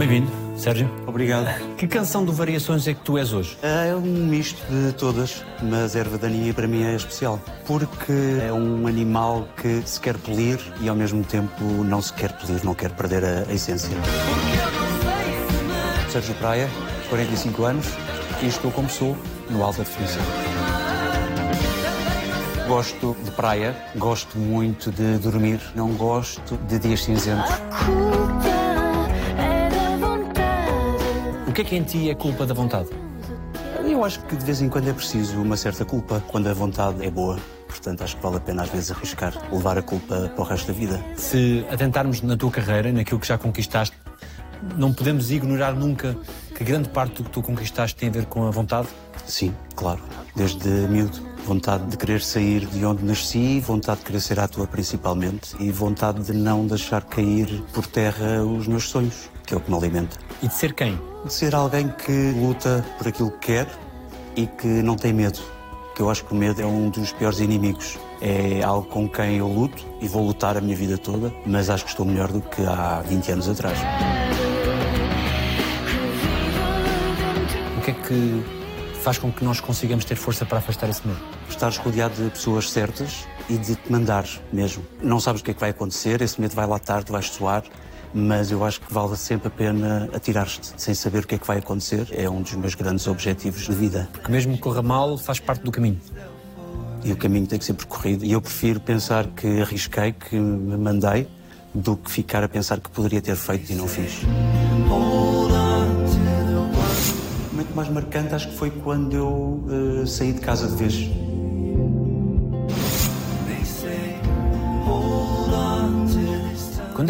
Bem-vindo, Sérgio. Obrigado. Que canção de variações é que tu és hoje? É um misto de todas, mas erva daninha para mim é especial. Porque é um animal que se quer polir e ao mesmo tempo não se quer polir, não quer perder a, a essência. Sérgio Praia, 45 anos, e estou como sou, no Alta Definição. Gosto de praia, gosto muito de dormir, não gosto de dias cinzentos. O que é que em ti é culpa da vontade? Eu acho que de vez em quando é preciso uma certa culpa, quando a vontade é boa. Portanto, acho que vale a pena às vezes arriscar, levar a culpa para o resto da vida. Se atentarmos na tua carreira, naquilo que já conquistaste, não podemos ignorar nunca que grande parte do que tu conquistaste tem a ver com a vontade? Sim, claro. Desde miúdo. Vontade de querer sair de onde nasci, vontade de querer ser ator principalmente e vontade de não deixar cair por terra os meus sonhos, que é o que me alimenta. E de ser quem? De ser alguém que luta por aquilo que quer e que não tem medo. Que eu acho que o medo é um dos piores inimigos. É algo com quem eu luto e vou lutar a minha vida toda, mas acho que estou melhor do que há 20 anos atrás. O que é que faz com que nós consigamos ter força para afastar esse medo? Estares rodeado de pessoas certas e de te mandar mesmo. Não sabes o que é que vai acontecer, esse medo vai lá tarde, vais suar, mas eu acho que vale sempre a pena atirar-te sem saber o que é que vai acontecer. É um dos meus grandes objetivos de vida. Porque mesmo que corra mal, faz parte do caminho. E o caminho tem que ser percorrido. E eu prefiro pensar que arrisquei, que me mandei, do que ficar a pensar que poderia ter feito e não fiz. O momento mais marcante acho que foi quando eu eh, saí de casa de vez.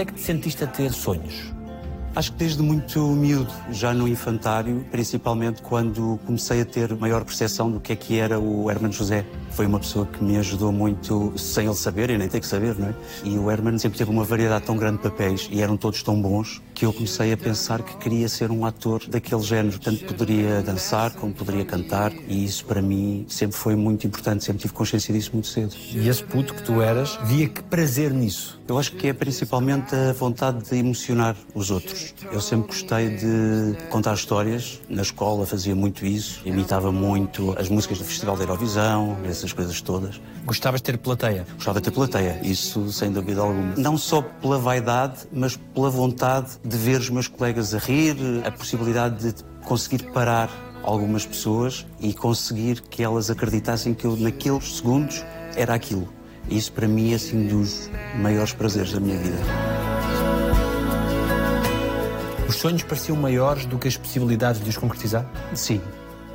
Quando é que te sentiste a ter sonhos? Acho que desde muito miúdo, já no infantário, principalmente quando comecei a ter maior percepção do que é que era o Hermano José. Foi uma pessoa que me ajudou muito, sem ele saber, e nem ter que saber, não é? E o Hermano sempre teve uma variedade tão grande de papéis, e eram todos tão bons, que eu comecei a pensar que queria ser um ator daquele género. Tanto poderia dançar, como poderia cantar, e isso para mim sempre foi muito importante, sempre tive consciência disso muito cedo. E esse puto que tu eras, via que prazer nisso. Eu acho que é principalmente a vontade de emocionar os outros. Eu sempre gostei de contar histórias. Na escola fazia muito isso. Imitava muito as músicas do Festival da Eurovisão, essas coisas todas. Gostavas de ter plateia? Gostava de ter plateia, isso sem dúvida alguma. Não só pela vaidade, mas pela vontade de ver os meus colegas a rir, a possibilidade de conseguir parar algumas pessoas e conseguir que elas acreditassem que eu, naqueles segundos, era aquilo. Isso para mim é assim dos maiores prazeres da minha vida. Os sonhos pareciam maiores do que as possibilidades de os concretizar? Sim,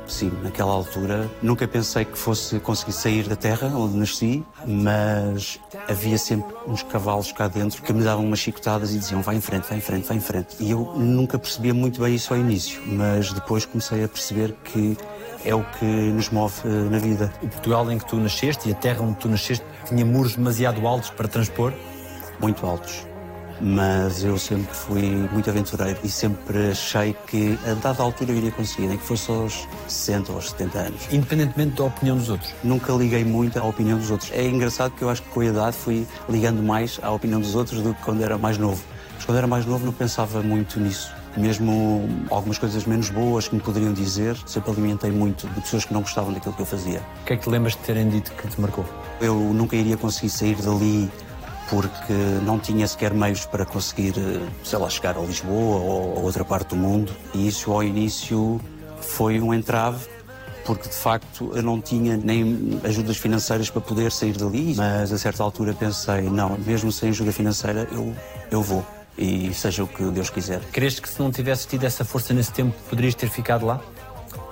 sim, naquela altura nunca pensei que fosse conseguir sair da terra onde nasci, mas havia sempre uns cavalos cá dentro que me davam umas chicotadas e diziam vai em frente, vai em frente, vai em frente. E eu nunca percebia muito bem isso ao início, mas depois comecei a perceber que é o que nos move eh, na vida. O Portugal em que tu nasceste e a terra onde tu nasceste tinha muros demasiado altos para transpor? Muito altos. Mas eu sempre fui muito aventureiro e sempre achei que a dada altura eu iria conseguir, nem que fosse aos 60 ou aos 70 anos. Independentemente da opinião dos outros? Nunca liguei muito à opinião dos outros. É engraçado que eu acho que com a idade fui ligando mais à opinião dos outros do que quando era mais novo. Mas quando era mais novo não pensava muito nisso. Mesmo algumas coisas menos boas que me poderiam dizer, sempre alimentei muito de pessoas que não gostavam daquilo que eu fazia. O que é que te lembras de terem dito que te marcou? Eu nunca iria conseguir sair dali porque não tinha sequer meios para conseguir, sei lá, chegar a Lisboa ou a outra parte do mundo. E isso ao início foi um entrave, porque de facto eu não tinha nem ajudas financeiras para poder sair dali. Mas a certa altura pensei, não, mesmo sem ajuda financeira, eu, eu vou. E seja o que Deus quiser. Creste que se não tivesses tido essa força nesse tempo, poderias ter ficado lá?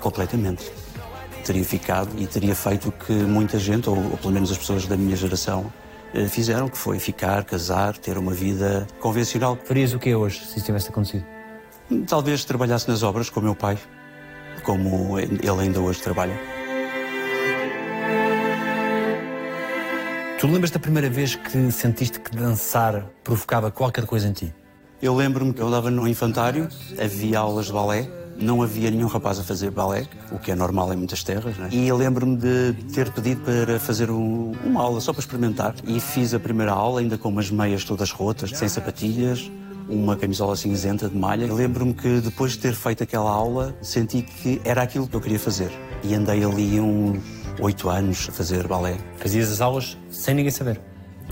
Completamente. Teria ficado e teria feito o que muita gente, ou, ou pelo menos as pessoas da minha geração, eh, fizeram, que foi ficar, casar, ter uma vida convencional. Farias o que hoje, se isso tivesse acontecido? Talvez trabalhasse nas obras com o meu pai, como ele ainda hoje trabalha. Tu lembras da primeira vez que sentiste que dançar provocava qualquer coisa em ti? Eu lembro-me que eu andava no infantário, havia aulas de balé, não havia nenhum rapaz a fazer balé, o que é normal em muitas terras, né? e eu lembro-me de ter pedido para fazer um, uma aula só para experimentar. E fiz a primeira aula, ainda com umas meias todas rotas, sem sapatilhas, uma camisola cinzenta de malha. Lembro-me que depois de ter feito aquela aula, senti que era aquilo que eu queria fazer. E andei ali uns oito anos a fazer balé. Fazias as aulas sem ninguém saber?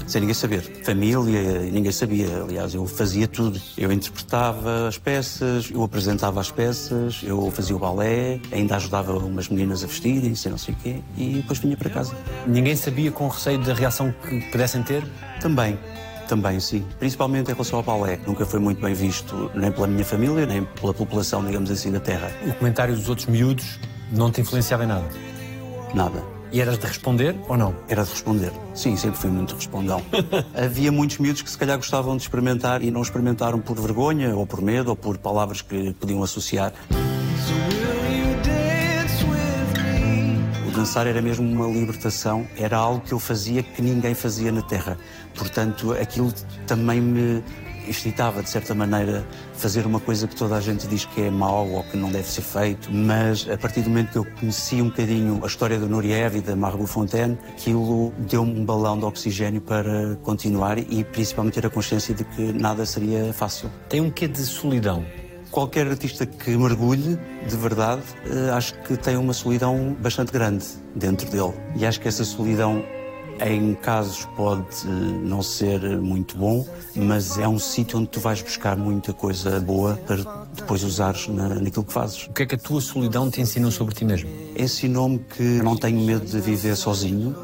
Sem ninguém saber. Família, ninguém sabia. Aliás, eu fazia tudo. Eu interpretava as peças, eu apresentava as peças, eu fazia o balé, ainda ajudava umas meninas a vestirem-se, não sei o quê, e depois vinha para casa. Ninguém sabia com receio da reação que pudessem ter? Também. Também, sim. Principalmente em relação ao balé. Nunca foi muito bem visto nem pela minha família, nem pela população, digamos assim, da terra. O comentário dos outros miúdos não te influenciava em nada? Nada. E eras de responder ou não? Era de responder. Sim, sempre fui muito respondão. Havia muitos miúdos que se calhar gostavam de experimentar e não experimentaram por vergonha, ou por medo, ou por palavras que podiam associar. O dançar era mesmo uma libertação, era algo que eu fazia que ninguém fazia na Terra. Portanto, aquilo também me excitava, de certa maneira, fazer uma coisa que toda a gente diz que é mau ou que não deve ser feito, mas a partir do momento que eu conheci um bocadinho a história do Nureyev e da Margot Fontaine, aquilo deu-me um balão de oxigênio para continuar e principalmente ter a consciência de que nada seria fácil. Tem um quê de solidão? Qualquer artista que mergulhe, de verdade, eh, acho que tem uma solidão bastante grande dentro dele. E acho que essa solidão em casos pode não ser muito bom, mas é um sítio onde tu vais buscar muita coisa boa para depois usares na, naquilo que fazes. O que é que a tua solidão te ensinou sobre ti mesmo? Ensinou-me que não tenho medo de viver sozinho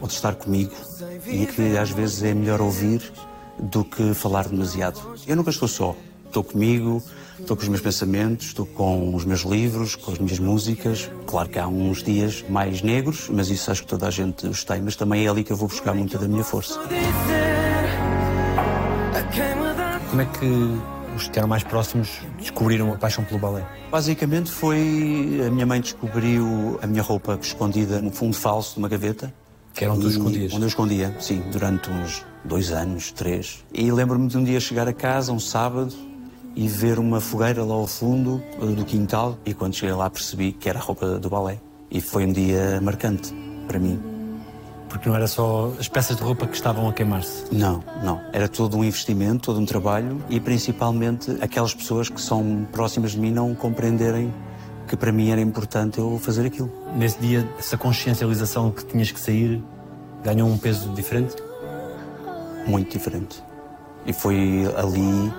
ou de estar comigo e que às vezes é melhor ouvir do que falar demasiado. Eu nunca estou só. Estou comigo, estou com os meus pensamentos, estou com os meus livros, com as minhas músicas. Claro que há uns dias mais negros, mas isso acho que toda a gente os tem, mas também é ali que eu vou buscar muita da minha força. Como é que os que eram mais próximos descobriram a paixão pelo balé? Basicamente foi a minha mãe descobriu a minha roupa escondida no fundo falso de uma gaveta. Que era onde tu escondias? Onde eu escondia, sim, durante uns dois anos, três. E lembro-me de um dia chegar a casa, um sábado, e ver uma fogueira lá ao fundo eh, do quintal. E quando cheguei lá percebi que era a roupa do balé. E foi um dia marcante para mim. Porque não era só as peças de roupa que estavam a queimar-se? Não, não. Era todo um investimento, todo um trabalho e principalmente aquelas pessoas que são próximas de mim não compreenderem que para mim era importante eu fazer aquilo. Nesse dia, essa consciencialização que tinhas que sair ganhou um peso diferente? Muito diferente. E foi ali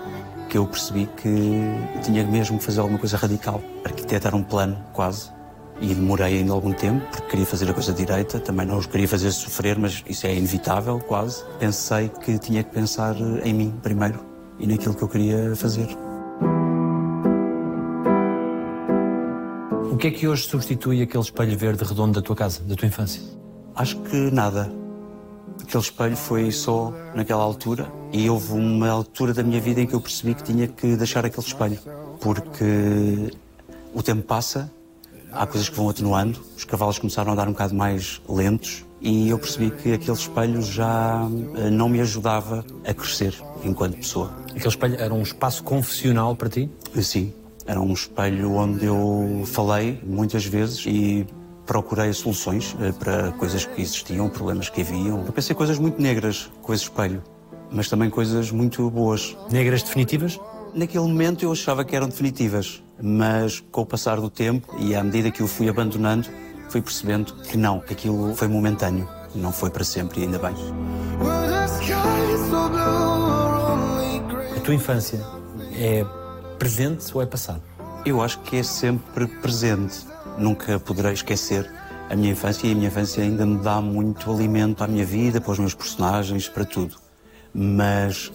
que eu percebi que tinha mesmo que fazer alguma coisa radical. Arquitetar um plano, quase. E demorei ainda algum tempo, porque queria fazer a coisa direita, também não os queria fazer sofrer, mas isso é inevitável, quase. Pensei que tinha que pensar em mim primeiro e naquilo que eu queria fazer. O que é que hoje substitui aquele espelho verde redondo da tua casa, da tua infância? Acho que nada. Aquele espelho foi só naquela altura e houve uma altura da minha vida em que eu percebi que tinha que deixar aquele espelho, porque o tempo passa, há coisas que vão atenuando, os cavalos começaram a dar um bocado mais lentos e eu percebi que aquele espelho já eh, não me ajudava a crescer enquanto pessoa. Aquele espelho era um espaço confessional para ti? Sim, era um espelho onde eu falei muitas vezes e procurei soluções eh, para coisas que existiam, problemas que haviam. Eu pensei coisas muito negras com esse espelho, mas também coisas muito boas. Negras definitivas? Naquele momento eu achava que eram definitivas, mas com o passar do tempo e à medida que eu fui abandonando, fui percebendo que não, que aquilo foi momentâneo, não foi para sempre e ainda bem. A tua infância é presente ou é passado? Eu acho que é sempre presente nunca poderei esquecer a minha infância e a minha infância ainda me dá muito alimento à minha vida, para os meus personagens, para tudo. Mas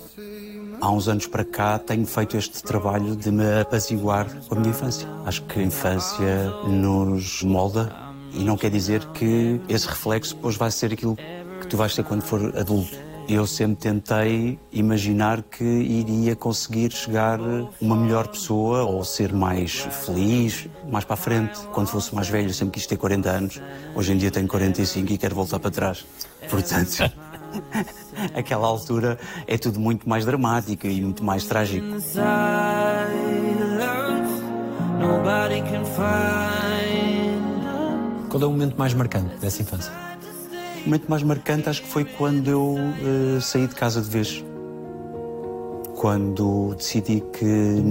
há uns anos para cá tenho feito este trabalho de me apaziguar com a minha infância. Acho que a infância nos molda e não quer dizer que esse reflexo depois vai ser aquilo que tu vais ser quando for adulto. Eu sempre tentei imaginar que iria conseguir chegar uma melhor pessoa ou ser mais feliz mais para a frente. Quando fosse mais velho, sempre quis ter 40 anos. Hoje em dia tenho 45 e quero voltar para trás. Portanto, aquela altura é tudo muito mais dramático e muito mais trágico. Qual é o momento mais marcante dessa infância? Momento mais marcante acho que foi quando eu uh, saí de casa de vez. quando decidi que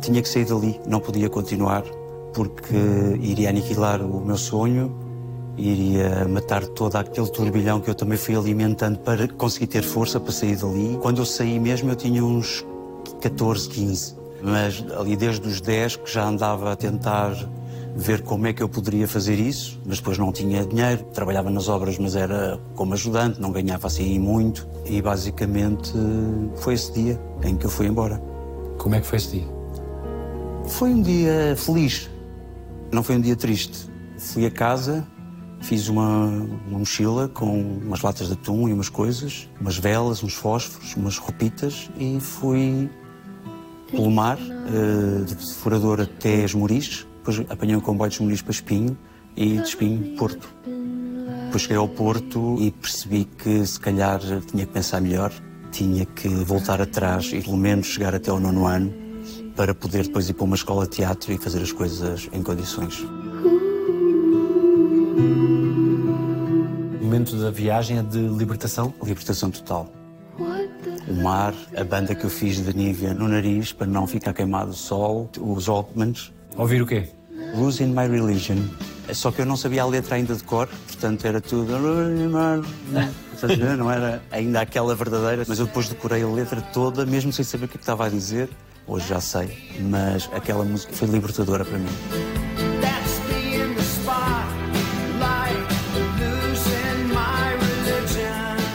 tinha que sair dali, não podia continuar, porque iria aniquilar o meu sonho, iria matar todo aquele turbilhão que eu também fui alimentando para conseguir ter força para sair dali. Quando eu saí mesmo, eu tinha uns 14, 15, mas ali desde os 10 que já andava a tentar ver como é que eu poderia fazer isso, mas depois não tinha dinheiro, trabalhava nas obras, mas era como ajudante, não ganhava assim muito, e basicamente foi esse dia em que eu fui embora. Como é que foi esse dia? Foi um dia feliz, não foi um dia triste. Fui a casa, fiz uma, uma mochila com umas latas de atum e umas coisas, umas velas, uns fósforos, umas roupitas e fui pelo mar, uh, de Furador até Esmoriz, depois apanhei um comboio de Esmoriz para Espinho e de Espinho, Porto. Depois cheguei ao Porto e percebi que se calhar tinha que pensar melhor, tinha que voltar atrás e pelo menos chegar até o nono ano para poder depois ir para uma escola de teatro e fazer as coisas em condições. O momento da viagem é de libertação? Libertação total. O mar, a banda que eu fiz de Nívia no nariz para não ficar queimado o sol, os Altmans, Ouvir o quê? Losing My Religion. Só que eu não sabia a letra ainda de cor, portanto era tudo. Não era ainda aquela verdadeira, mas eu depois decorei a letra toda, mesmo sem saber o que estava a dizer. Hoje já sei, mas aquela música foi libertadora para mim.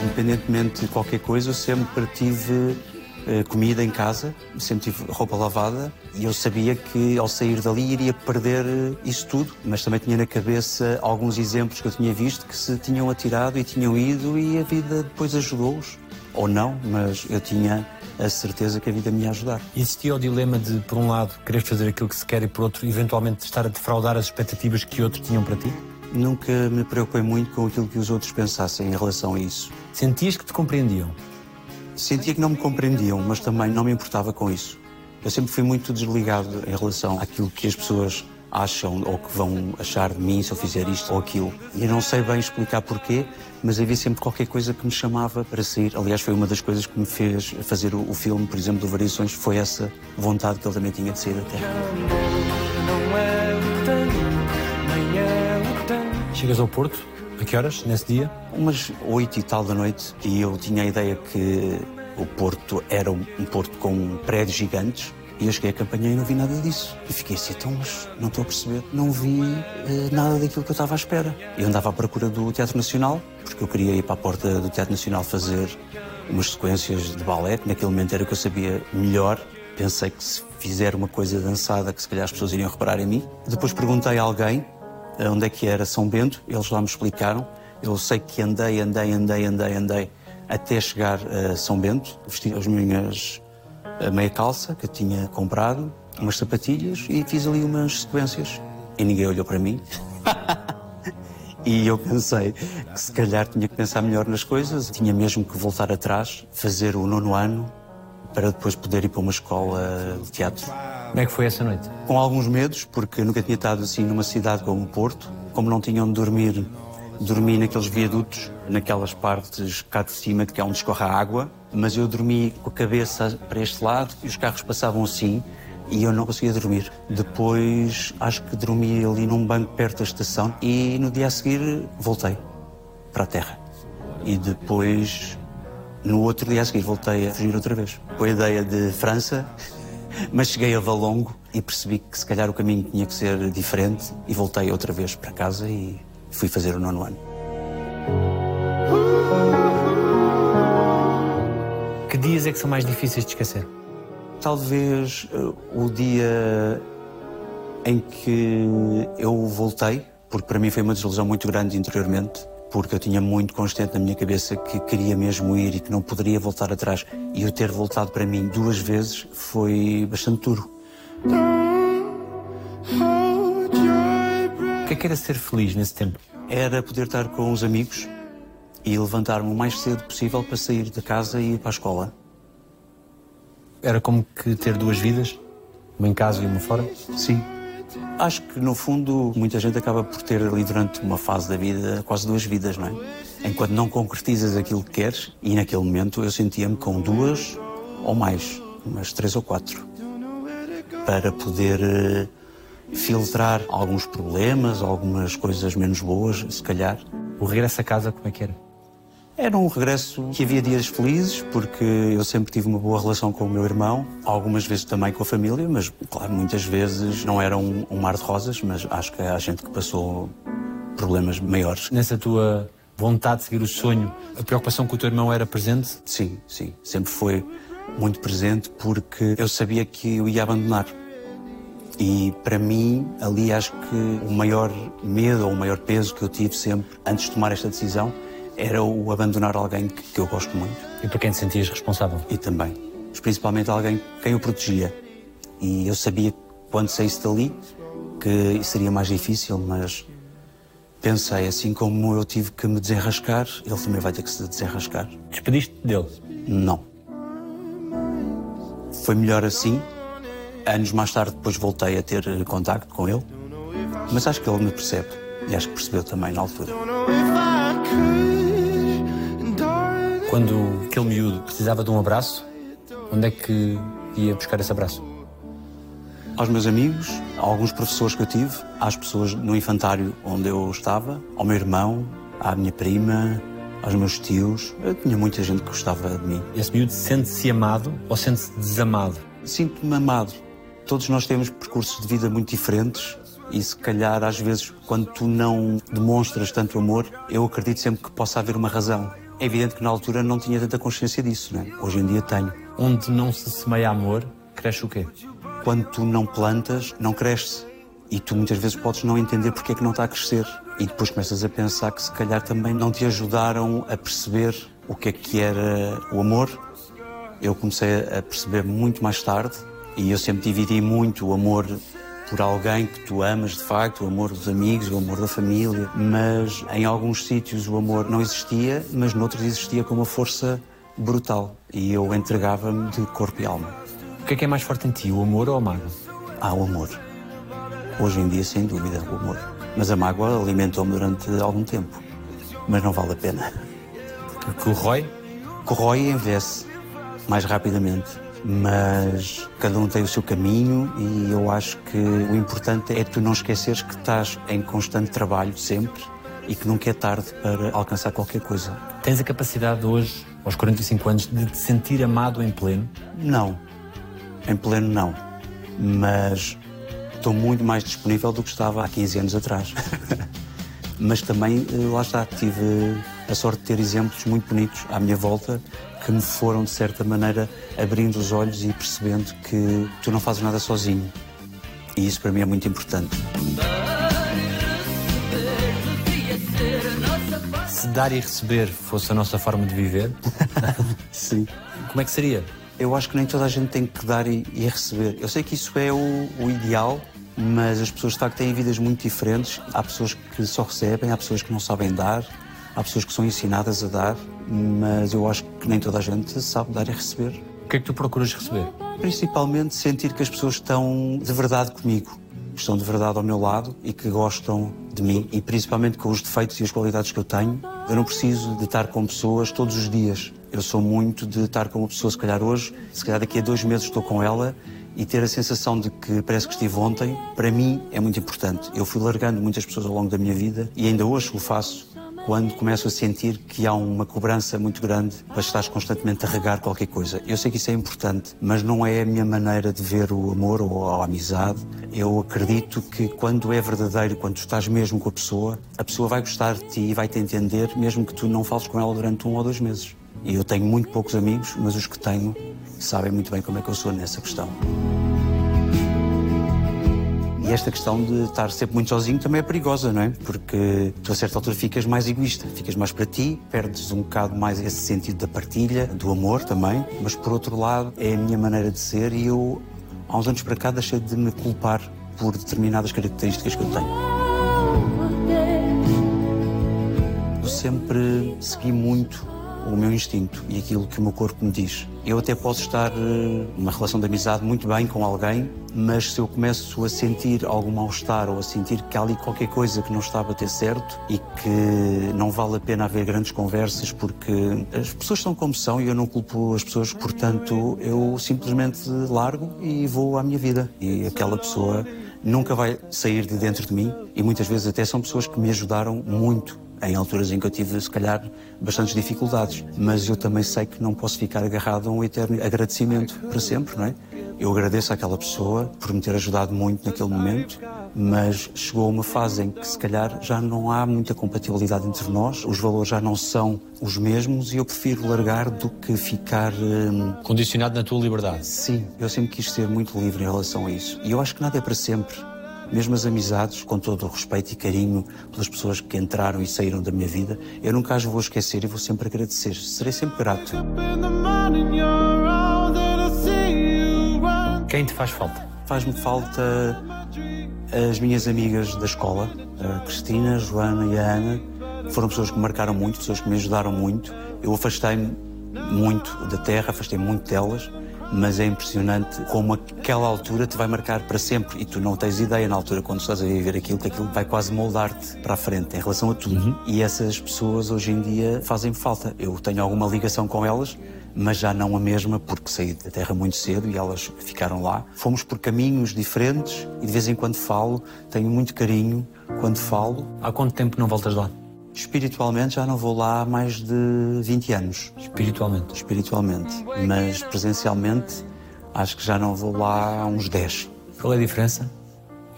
Independentemente de qualquer coisa, eu sempre tive comida em casa, sempre tive roupa lavada e eu sabia que ao sair dali iria perder eh, isso tudo, mas também tinha na cabeça alguns exemplos que eu tinha visto que se tinham atirado e tinham ido e a vida depois ajudou-os. Ou não, mas eu tinha a certeza que a vida me ia ajudar. Existia o dilema de, por um lado, querer fazer aquilo que se quer e, por outro, eventualmente estar a defraudar as expectativas que outros tinham para ti? Nunca me preocupei muito com aquilo que os outros pensassem em relação a isso. Sentias que te compreendiam? Sentia que não me compreendiam, mas também não me importava com isso. Eu sempre fui muito desligado em relação àquilo que as pessoas acham ou que vão achar de mim se eu fizer isto ou aquilo. E eu não sei bem explicar porquê, mas havia sempre qualquer coisa que me chamava para sair. Aliás, foi uma das coisas que me fez fazer o, filme, por exemplo, do Variações, foi essa vontade que ele também tinha de sair da Terra. Chegas ao Porto, a que horas, nesse dia? Umas oito e tal da noite, e eu tinha a ideia que o Porto era um, Porto com prédios gigantes, e eu cheguei à campanha e não vi nada disso. E fiquei assim, então, mas não estou a perceber. Não vi eh, nada daquilo que eu estava à espera. Eu andava à procura do Teatro Nacional, porque eu queria ir para a porta do Teatro Nacional fazer umas sequências de balé, que naquele momento era o que eu sabia melhor. Pensei que se fizer uma coisa dançada, que se calhar as pessoas iriam reparar em mim. Depois perguntei a alguém onde é que era São Bento, eles lá me explicaram. Eu sei que andei, andei, andei, andei, andei até chegar a São Bento, vesti as minhas a meia calça que eu tinha comprado, umas sapatilhas e fiz ali umas sequências. E ninguém olhou para mim. e eu pensei que se calhar tinha que pensar melhor nas coisas, tinha mesmo que voltar atrás, fazer o nono ano para depois poder ir para uma escola de teatro. Como é que foi essa noite? Com alguns medos, porque nunca tinha estado assim numa cidade como Porto. Como não tinham de dormir, dormi naqueles viadutos, naquelas partes cá de cima de que é onde escorre a água. Mas eu dormi com a cabeça para este lado e os carros passavam assim e eu não conseguia dormir. Depois acho que dormi ali num banco perto da estação e no dia a seguir voltei para a terra. E depois, no outro dia a seguir, voltei a fugir outra vez. Com a ideia de França, mas cheguei a Valongo e percebi que se calhar o caminho tinha que ser diferente e voltei outra vez para casa e fui fazer o nono ano. Que dias é que são mais difíceis de esquecer? Talvez uh, o dia em que eu voltei, porque para mim foi uma desilusão muito grande interiormente porque eu tinha muito constante na minha cabeça que queria mesmo ir e que não poderia voltar atrás. E eu ter voltado para mim duas vezes foi bastante duro. O que é que era ser feliz nesse tempo? Era poder estar com os amigos e levantar-me o mais cedo possível para sair da casa e ir para a escola. Era como que ter duas vidas? Uma em casa e uma fora? Sim. Acho que, no fundo, muita gente acaba por ter ali durante uma fase da vida quase duas vidas, não é? Enquanto não concretizas aquilo que queres, e naquele momento eu sentia-me com duas ou mais, umas três ou quatro, para poder eh, filtrar alguns problemas, algumas coisas menos boas, se calhar. O regresso a casa, como é que era? Era um regresso que havia dias felizes, porque eu sempre tive uma boa relação com o meu irmão, algumas vezes também com a família, mas, claro, muitas vezes não era um, um mar de rosas, mas acho que há gente que passou problemas maiores. Nessa tua vontade de seguir o sonho, a preocupação com o teu irmão era presente? Sim, sim, sempre foi muito presente, porque eu sabia que eu ia abandonar. E para mim, ali acho que o maior medo ou o maior peso que eu tive sempre antes de tomar esta decisão era o abandonar alguém que, que eu gosto muito. E por quem te sentias responsável? E também. Mas principalmente alguém quem eu protegia. E eu sabia que quando saísse dali que seria mais difícil, mas pensei, assim como eu tive que me desenrascar, ele também vai ter que se desenrascar. Despediste dele? Não. Foi melhor assim, Anos mais tarde, depois voltei a ter contacto com ele, mas acho que ele me percebe e acho que percebeu também na altura. Quando aquele miúdo precisava de um abraço, onde é que ia buscar esse abraço? Aos meus amigos, a alguns professores que eu tive, às pessoas no infantário onde eu estava, ao meu irmão, à minha prima, aos meus tios. Eu tinha muita gente que gostava de mim. Esse miúdo sente-se amado ou sente-se desamado? Sinto-me amado. Todos nós temos percursos de vida muito diferentes e se calhar às vezes quando tu não demonstras tanto amor, eu acredito sempre que possa haver uma razão. É evidente que na altura não tinha tanta consciência disso, né? Hoje em dia tenho. Onde não se semeia amor, cresce o quê? Quando tu não plantas, não cresce. E tu muitas vezes podes não entender porque é que não está a crescer. E depois começas a pensar que se calhar também não te ajudaram a perceber o que é que era o amor. Eu comecei a perceber muito mais tarde e eu sempre dividi muito o amor por alguém que tu amas de facto, o amor dos amigos, o amor da família, mas em alguns sítios o amor não existia, mas noutros existia com uma força brutal e eu entregava-me de corpo e alma. O que é que é mais forte em ti, o amor ou a mágoa? Ah, o amor. Hoje em dia, sem dúvida, o amor. Mas a mágoa alimentou-me durante algum tempo. Mas não vale a pena. Corrói? Corrói e envelhece mais rapidamente mas cada um tem o seu caminho e eu acho que o importante é tu não esqueceres que estás em constante trabalho sempre e que nunca é tarde para alcançar qualquer coisa. Tens a capacidade hoje, aos 45 anos, de te sentir amado em pleno? Não, em pleno não, mas estou muito mais disponível do que estava há 15 anos atrás. mas também, eh, lá está, tive a sorte de ter exemplos muito bonitos à minha volta que me foram, de certa maneira, abrindo os olhos e percebendo que tu não fazes nada sozinho. E isso para mim é muito importante. Se dar e receber fosse a nossa forma de viver, sim. Como é que seria? Eu acho que nem toda a gente tem que dar e, e receber. Eu sei que isso é o, o ideal, mas as pessoas de facto têm vidas muito diferentes. Há pessoas que só recebem, há pessoas que não sabem dar, há pessoas que são ensinadas a dar, mas eu acho que nem toda a gente sabe dar e receber. O que é que tu procuras receber? Principalmente sentir que as pessoas estão de verdade comigo, estão de verdade ao meu lado e que gostam de mim e principalmente com os defeitos e as qualidades que eu tenho. Eu não preciso de estar com pessoas todos os dias. Eu sou muito de estar com uma pessoa, se calhar hoje, se calhar daqui a dois meses estou com ela e ter a sensação de que parece que estive ontem, para mim é muito importante. Eu fui largando muitas pessoas ao longo da minha vida e ainda hoje o faço quando começo a sentir que há uma cobrança muito grande para estar constantemente a regar qualquer coisa. Eu sei que isso é importante, mas não é a minha maneira de ver o amor ou a amizade. Eu acredito que quando é verdadeiro, quando estás mesmo com a pessoa, a pessoa vai gostar de ti e vai te entender, mesmo que tu não fales com ela durante um ou dois meses. E eu tenho muito poucos amigos, mas os que tenho sabem muito bem como é que eu sou nessa questão. E esta questão de estar sempre muito sozinho também é perigosa, não é? Porque tu a certa altura ficas mais egoísta, ficas mais para ti, perdes um bocado mais esse sentido da partilha, do amor também, mas por outro lado é a minha maneira de ser e eu há uns anos para cá deixei de me culpar por determinadas características que eu tenho. Eu sempre segui muito o meu instinto e aquilo que o meu corpo me diz. Eu até posso estar eh, numa relação de amizade muito bem com alguém, mas se eu começo a sentir algum mal-estar ou a sentir que há ali qualquer coisa que não está a bater certo e que não vale a pena haver grandes conversas porque as pessoas são como são e eu não culpo as pessoas, portanto eu simplesmente largo e vou à minha vida. E aquela pessoa nunca vai sair de dentro de mim e muitas vezes até são pessoas que me ajudaram muito em alturas em que eu tive, se calhar, bastantes dificuldades. Mas eu também sei que não posso ficar agarrado a um eterno agradecimento para sempre, não é? Eu agradeço àquela pessoa por me ter ajudado muito naquele momento, mas chegou uma fase em que se calhar já não há muita compatibilidade entre nós, os valores já não são os mesmos e eu prefiro largar do que ficar. Hum... Condicionado na tua liberdade? Sim, eu sempre quis ser muito livre em relação a isso. E eu acho que nada é para sempre. Mesmo as amizades, com todo o respeito e carinho pelas pessoas que entraram e saíram da minha vida, eu nunca as vou esquecer e vou sempre agradecer. Serei sempre grato. Quem te faz falta? Faz-me falta as minhas amigas da escola, a Cristina, a Joana e a Ana. Foram pessoas que me marcaram muito, pessoas que me ajudaram muito. Eu afastei-me muito da terra, afastei muito delas mas é impressionante como aquela altura te vai marcar para sempre e tu não tens ideia na altura quando estás a viver aquilo que aquilo vai quase moldar-te para a frente em relação a tudo. Uhum. E essas pessoas hoje em dia fazem-me falta. Eu tenho alguma ligação com elas, mas já não a mesma porque saí da terra muito cedo e elas ficaram lá. Fomos por caminhos diferentes e de vez em quando falo, tenho muito carinho quando falo. Há quanto tempo não voltas lá? Espiritualmente já não vou lá há mais de 20 anos. Espiritualmente? Espiritualmente. Mas presencialmente acho que já não vou lá há uns 10. Qual é a diferença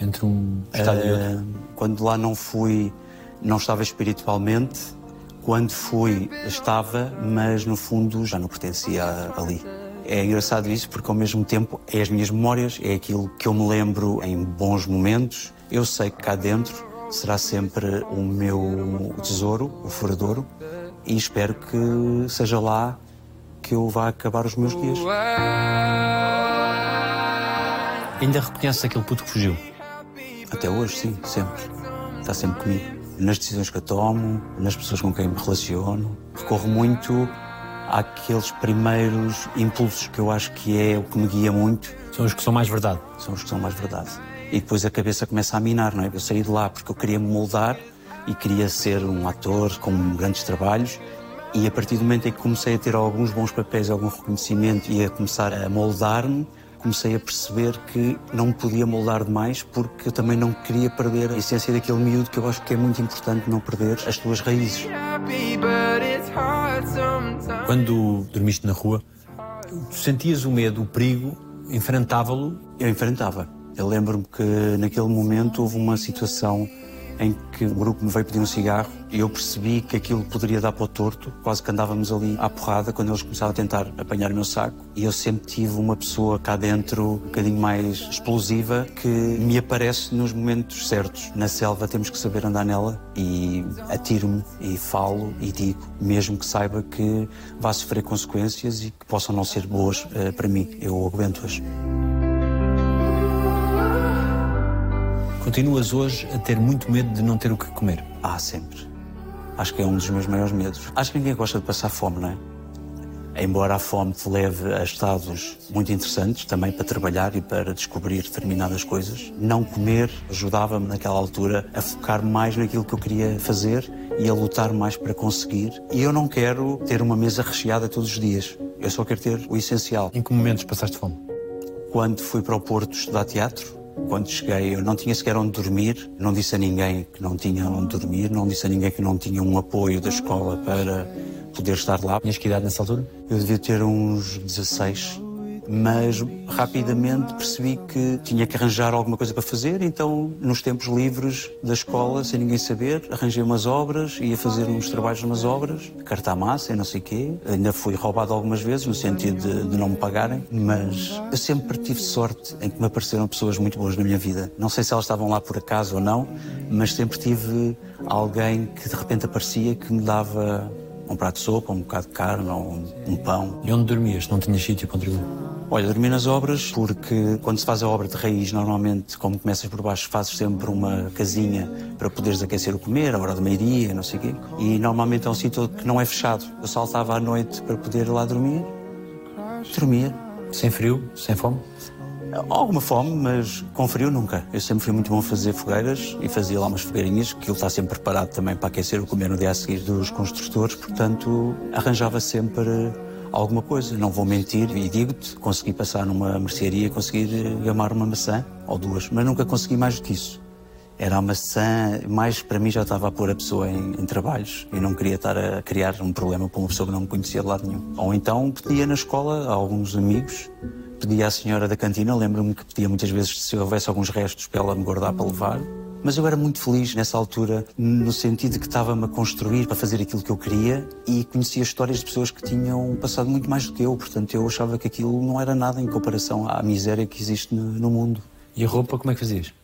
entre um estado uh, e outro? Eh, quando lá não fui, não estava espiritualmente. Quando fui, estava, mas no fundo já não pertencia ali. É engraçado isso porque ao mesmo tempo é as minhas memórias, é aquilo que eu me lembro em bons momentos. Eu sei que cá dentro será sempre o meu tesouro, o furadouro, e espero que seja lá que eu vá acabar os meus dias. Ainda reconheces aquele puto que fugiu? Até hoje, sim, sempre. Está sempre comigo. Nas decisões que eu tomo, nas pessoas com quem me relaciono. Recorro muito àqueles primeiros impulsos que eu acho que é o que me guia muito. São os que são mais verdade? São os que são mais verdade e depois a cabeça começa a minar, não é? Eu saí de lá porque eu queria me moldar e queria ser um ator com grandes trabalhos e a partir do momento em que comecei a ter alguns bons papéis, algum reconhecimento e a começar a moldar-me, comecei a perceber que não me podia moldar demais porque eu também não queria perder a essência daquele miúdo que eu acho que é muito importante não perder as tuas raízes. Quando dormiste na rua, sentias o medo, o perigo, enfrentava-lo? Eu enfrentava. Eu lembro-me que naquele momento houve uma situação em que o grupo me veio pedir um cigarro e eu percebi que aquilo poderia dar para o torto. Quase que andávamos ali à porrada quando eles começaram a tentar apanhar o meu saco. E eu sempre tive uma pessoa cá dentro um bocadinho mais explosiva que me aparece nos momentos certos. Na selva temos que saber andar nela e atiro-me e falo e digo, mesmo que saiba que vá sofrer consequências e que possam não ser boas uh, para mim. Eu aguento-as. Continuas hoje a ter muito medo de não ter o que comer? Ah, sempre. Acho que é um dos meus maiores medos. Acho que ninguém gosta de passar fome, não é? Embora a fome te leve a estados muito interessantes, também para trabalhar e para descobrir determinadas coisas, não comer ajudava-me naquela altura a focar mais naquilo que eu queria fazer e a lutar mais para conseguir. E eu não quero ter uma mesa recheada todos os dias. Eu só quero ter o essencial. Em que momentos passaste fome? Quando fui para o Porto estudar teatro, quando cheguei, eu não tinha sequer onde dormir, não disse a ninguém que não tinha onde dormir, não disse a ninguém que não tinha um apoio da escola para poder estar lá. Tinhas que idade nessa altura? Eu devia ter uns 16 mas rapidamente percebi que tinha que arranjar alguma coisa para fazer, então nos tempos livres da escola, sem ninguém saber, arranjei umas obras, ia fazer uns trabalhos nas obras, carta massa e não sei o quê. Ainda fui roubado algumas vezes, no sentido de, de não me pagarem, mas eu sempre tive sorte em que me apareceram pessoas muito boas na minha vida. Não sei se elas estavam lá por acaso ou não, mas sempre tive alguém que de repente aparecia que me dava um prato de sopa, um bocado de carne ou um, um pão. E onde dormias? Não tinhas sítio para dormir? Olha, dormi nas obras porque quando se faz a obra de raiz, normalmente, como começas por baixo, fazes sempre uma casinha para poderes aquecer o comer, a hora do meio-dia, não sei o quê. E normalmente é um sítio que não é fechado. Eu saltava à noite para poder lá dormir. Dormia. Sem frio? Sem fome? Alguma fome, mas com frio nunca. Eu sempre fui muito bom a fazer fogueiras e fazia lá umas fogueirinhas, que ele está sempre preparado também para aquecer o comer no dia a seguir dos construtores, portanto arranjava sempre alguma coisa. Não vou mentir e digo-te, consegui passar numa mercearia conseguir gamar uma maçã ou duas, mas nunca consegui mais do que isso. Era a maçã, mais para mim já estava a pôr a pessoa em, em, trabalhos e não queria estar a criar um problema para uma pessoa que não me conhecia de lado nenhum. Ou então pedia na escola a alguns amigos pedia à senhora da cantina, lembro-me que pedia muitas vezes se houvesse alguns restos para ela me guardar para levar. Mas eu era muito feliz nessa altura, no sentido de que estava-me a construir para fazer aquilo que eu queria e conhecia histórias de pessoas que tinham passado muito mais do que eu. Portanto, eu achava que aquilo não era nada em comparação à miséria que existe no, no mundo. E a roupa, como é que fazias?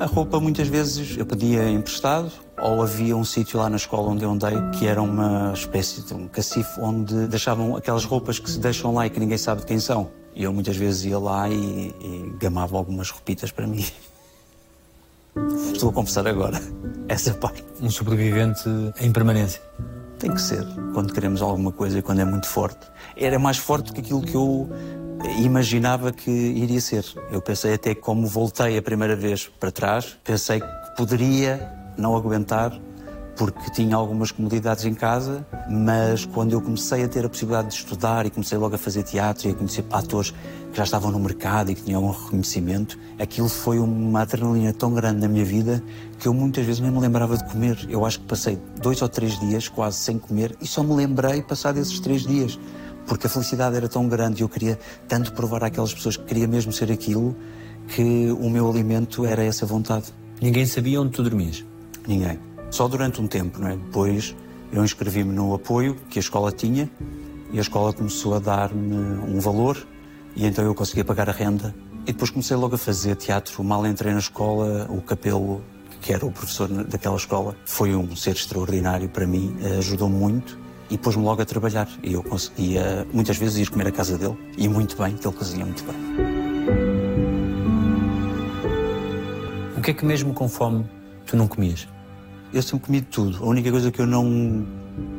A roupa, muitas vezes, eu pedia emprestado ou havia um sítio lá na escola onde eu andei que era uma espécie de um cacifo onde deixavam aquelas roupas que se deixam lá e que ninguém sabe de quem são. E eu muitas vezes ia lá e, e gamava algumas roupitas para mim. Estou a confessar agora essa parte. Um sobrevivente em permanência. Tem que ser, quando queremos alguma coisa e quando é muito forte. Era mais forte do que aquilo que eu imaginava que iria ser. Eu pensei até que como voltei a primeira vez para trás, pensei que poderia não aguentar porque tinha algumas comodidades em casa, mas quando eu comecei a ter a possibilidade de estudar e comecei logo a fazer teatro e a conhecer atores que já estavam no mercado e que tinham um reconhecimento, aquilo foi uma adrenalina tão grande na minha vida que eu muitas vezes nem me lembrava de comer. Eu acho que passei dois ou três dias quase sem comer e só me lembrei passar desses três dias, porque a felicidade era tão grande e eu queria tanto provar àquelas pessoas que queria mesmo ser aquilo que o meu alimento era essa vontade. Ninguém sabia onde tu dormias? Ninguém. Só durante um tempo, não é? Depois eu inscrevi-me no apoio que a escola tinha e a escola começou a dar-me um valor e então eu conseguia pagar a renda. E depois comecei logo a fazer teatro. Mal entrei na escola, o Capelo, que era o professor daquela escola, foi um ser extraordinário para mim, ajudou muito e pôs-me logo a trabalhar. E eu conseguia muitas vezes ir comer à casa dele e muito bem, que ele cozinha muito bem. O que é que mesmo com fome tu não comias? Eu sempre comi de tudo. A única coisa que eu não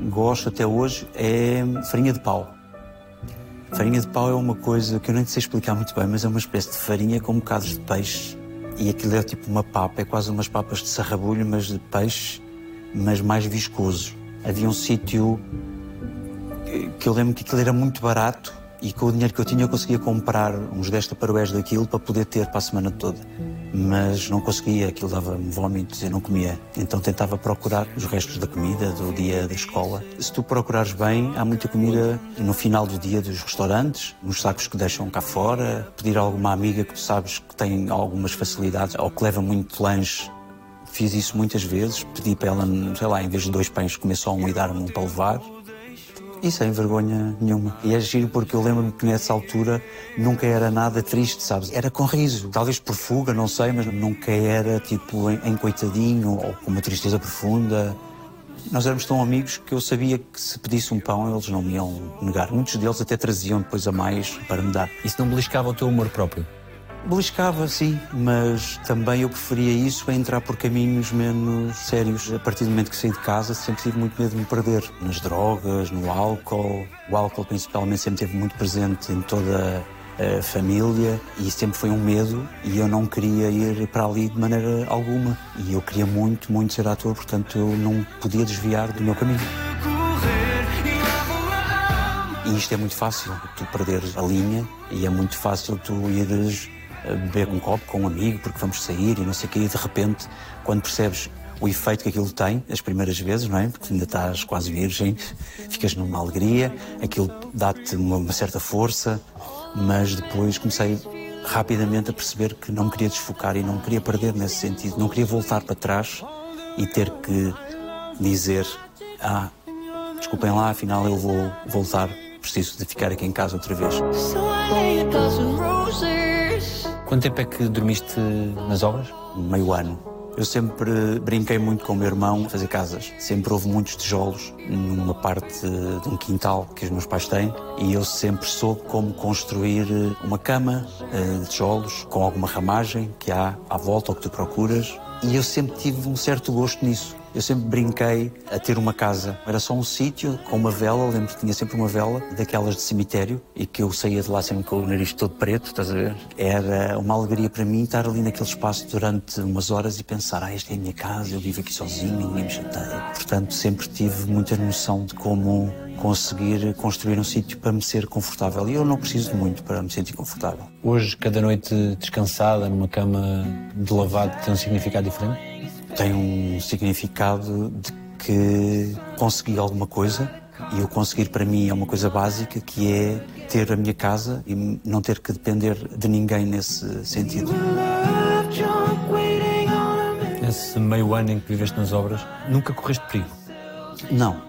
gosto até hoje é farinha de pau. Farinha de pau é uma coisa que eu nem sei explicar muito bem, mas é uma espécie de farinha com bocados de peixe. E aquilo é tipo uma papa, é quase umas papas de sarrabulho, mas de peixe, mas mais viscoso. Havia um sítio que eu lembro que aquilo era muito barato e com o dinheiro que eu tinha eu conseguia comprar uns 10 taparoés daquilo para poder ter para a semana toda mas não conseguia, aquilo dava-me vômitos e não comia. Então tentava procurar os restos da comida do dia da escola. Se tu procurares bem, há muita comida no final do dia dos restaurantes, nos sacos que deixam cá fora, pedir a alguma amiga que tu sabes que tem algumas facilidades ou que leva muito lanche Fiz isso muitas vezes, pedi para ela, sei lá, em vez de dois pães, comer só um e dar-me um para levar. E sem vergonha nenhuma. E é giro porque eu lembro-me que nessa altura nunca era nada triste, sabes? Era com riso. Talvez por fuga, não sei, mas nunca era tipo em, em coitadinho ou com uma tristeza profunda. Nós éramos tão amigos que eu sabia que se pedisse um pão eles não me iam negar. Muitos deles até traziam depois a mais para me dar. Isso não beliscava o teu humor próprio? Beliscava, sim, mas também eu preferia isso a entrar por caminhos menos sérios. A partir do momento que saí de casa, sempre tive muito medo de me perder. Nas drogas, no álcool. O álcool, principalmente, sempre esteve muito presente em toda a família e sempre foi um medo e eu não queria ir para ali de maneira alguma. E eu queria muito, muito ser ator, portanto eu não podia desviar do meu caminho. E isto é muito fácil, tu perderes a linha e é muito fácil tu ires beber um copo com um amigo porque vamos sair e não sei o quê, e de repente, quando percebes o efeito que aquilo tem, as primeiras vezes, não é? Porque ainda estás quase virgem, ficas numa alegria, aquilo dá-te uma, uma, certa força, mas depois comecei rapidamente a perceber que não me queria desfocar e não me queria perder nesse sentido, não queria voltar para trás e ter que dizer: Ah, desculpem lá, afinal eu vou voltar, preciso de ficar aqui em casa outra vez. Quanto tempo é que dormiste nas obras? Meio ano. Eu sempre brinquei muito com o meu irmão a fazer casas. Sempre houve muitos tijolos numa parte de um quintal que os meus pais têm e eu sempre soube como construir uma cama eh, de tijolos com alguma ramagem que há à volta ou que tu procuras. E eu sempre tive um certo gosto nisso. Eu sempre brinquei a ter uma casa. Era só um sítio com uma vela, lembro que tinha sempre uma vela, daquelas de cemitério, e que eu saía de lá sempre com o nariz todo preto, estás a ver? Era uma alegria para mim estar ali naquele espaço durante umas horas e pensar, ah, esta é a minha casa, eu vivo aqui sozinho, ninguém me chateia. Portanto, sempre tive muita noção de como conseguir construir um sítio para me ser confortável. E eu não preciso de muito para me sentir confortável. Hoje, cada noite descansada numa cama de lavado tem um significado diferente? Tem um significado de que consegui alguma coisa e o conseguir para mim é uma coisa básica que é ter a minha casa e não ter que depender de ninguém nesse sentido. Nesse meio ano em que viveste nas obras, nunca correste perigo? Não.